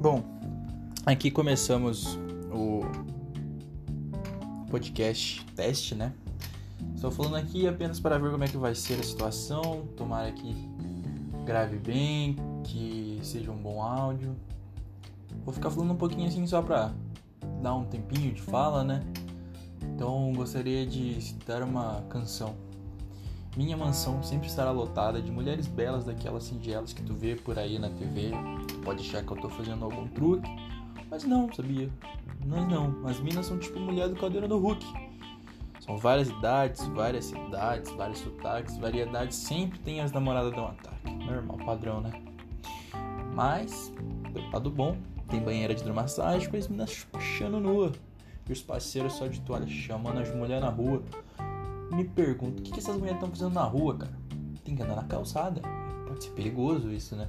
Bom, aqui começamos o podcast teste, né? Estou falando aqui apenas para ver como é que vai ser a situação. Tomara que grave bem, que seja um bom áudio. Vou ficar falando um pouquinho assim só para dar um tempinho de fala, né? Então gostaria de citar uma canção. Minha mansão sempre estará lotada de mulheres belas daquelas singelas que tu vê por aí na TV. Pode achar que eu tô fazendo algum truque, mas não, sabia? Nós não. As minas são tipo mulher do Caldeira do Hulk. São várias idades, várias cidades, vários sotaques, variedades. Sempre tem as namoradas dão ataque. Normal, padrão, né? Mas, pelo lado bom, tem banheira de hidromassagem com as minas puxando nua. E os parceiros só de toalha chamando as mulheres na rua. Me pergunto, o que, que essas mulheres estão fazendo na rua, cara? Tem que andar na calçada. Pode ser perigoso isso, né?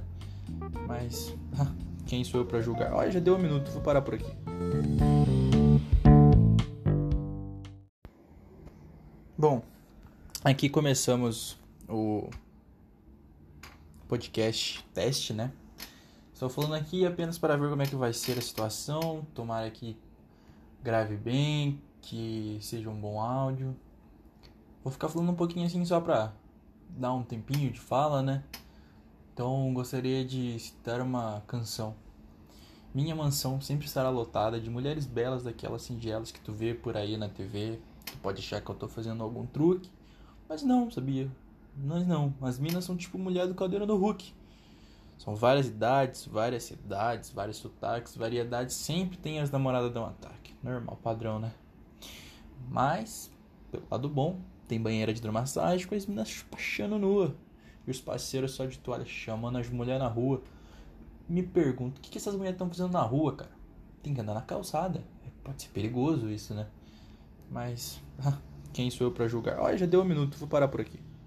Mas, quem sou eu para julgar? Olha, já deu um minuto, vou parar por aqui. Bom, aqui começamos o podcast teste, né? Estou falando aqui apenas para ver como é que vai ser a situação. Tomara que grave bem, que seja um bom áudio. Vou ficar falando um pouquinho assim só para dar um tempinho de fala, né? Então gostaria de citar uma canção. Minha mansão sempre estará lotada de mulheres belas daquelas singelas que tu vê por aí na TV, Tu pode achar que eu tô fazendo algum truque, mas não, sabia? Nós não. As minas são tipo mulher do caldeirão do Hulk. São várias idades, várias cidades, vários sotaques, variedades. Sempre tem as namoradas dão ataque. Normal, padrão, né? Mas, pelo lado bom, tem banheira de hidromassagem com as minas puxando nua. E os parceiros só de toalha chamando as mulheres na rua. Me pergunto, o que, que essas mulheres estão fazendo na rua, cara? Tem que andar na calçada. Pode ser perigoso isso, né? Mas quem sou eu para julgar? Olha, já deu um minuto, vou parar por aqui.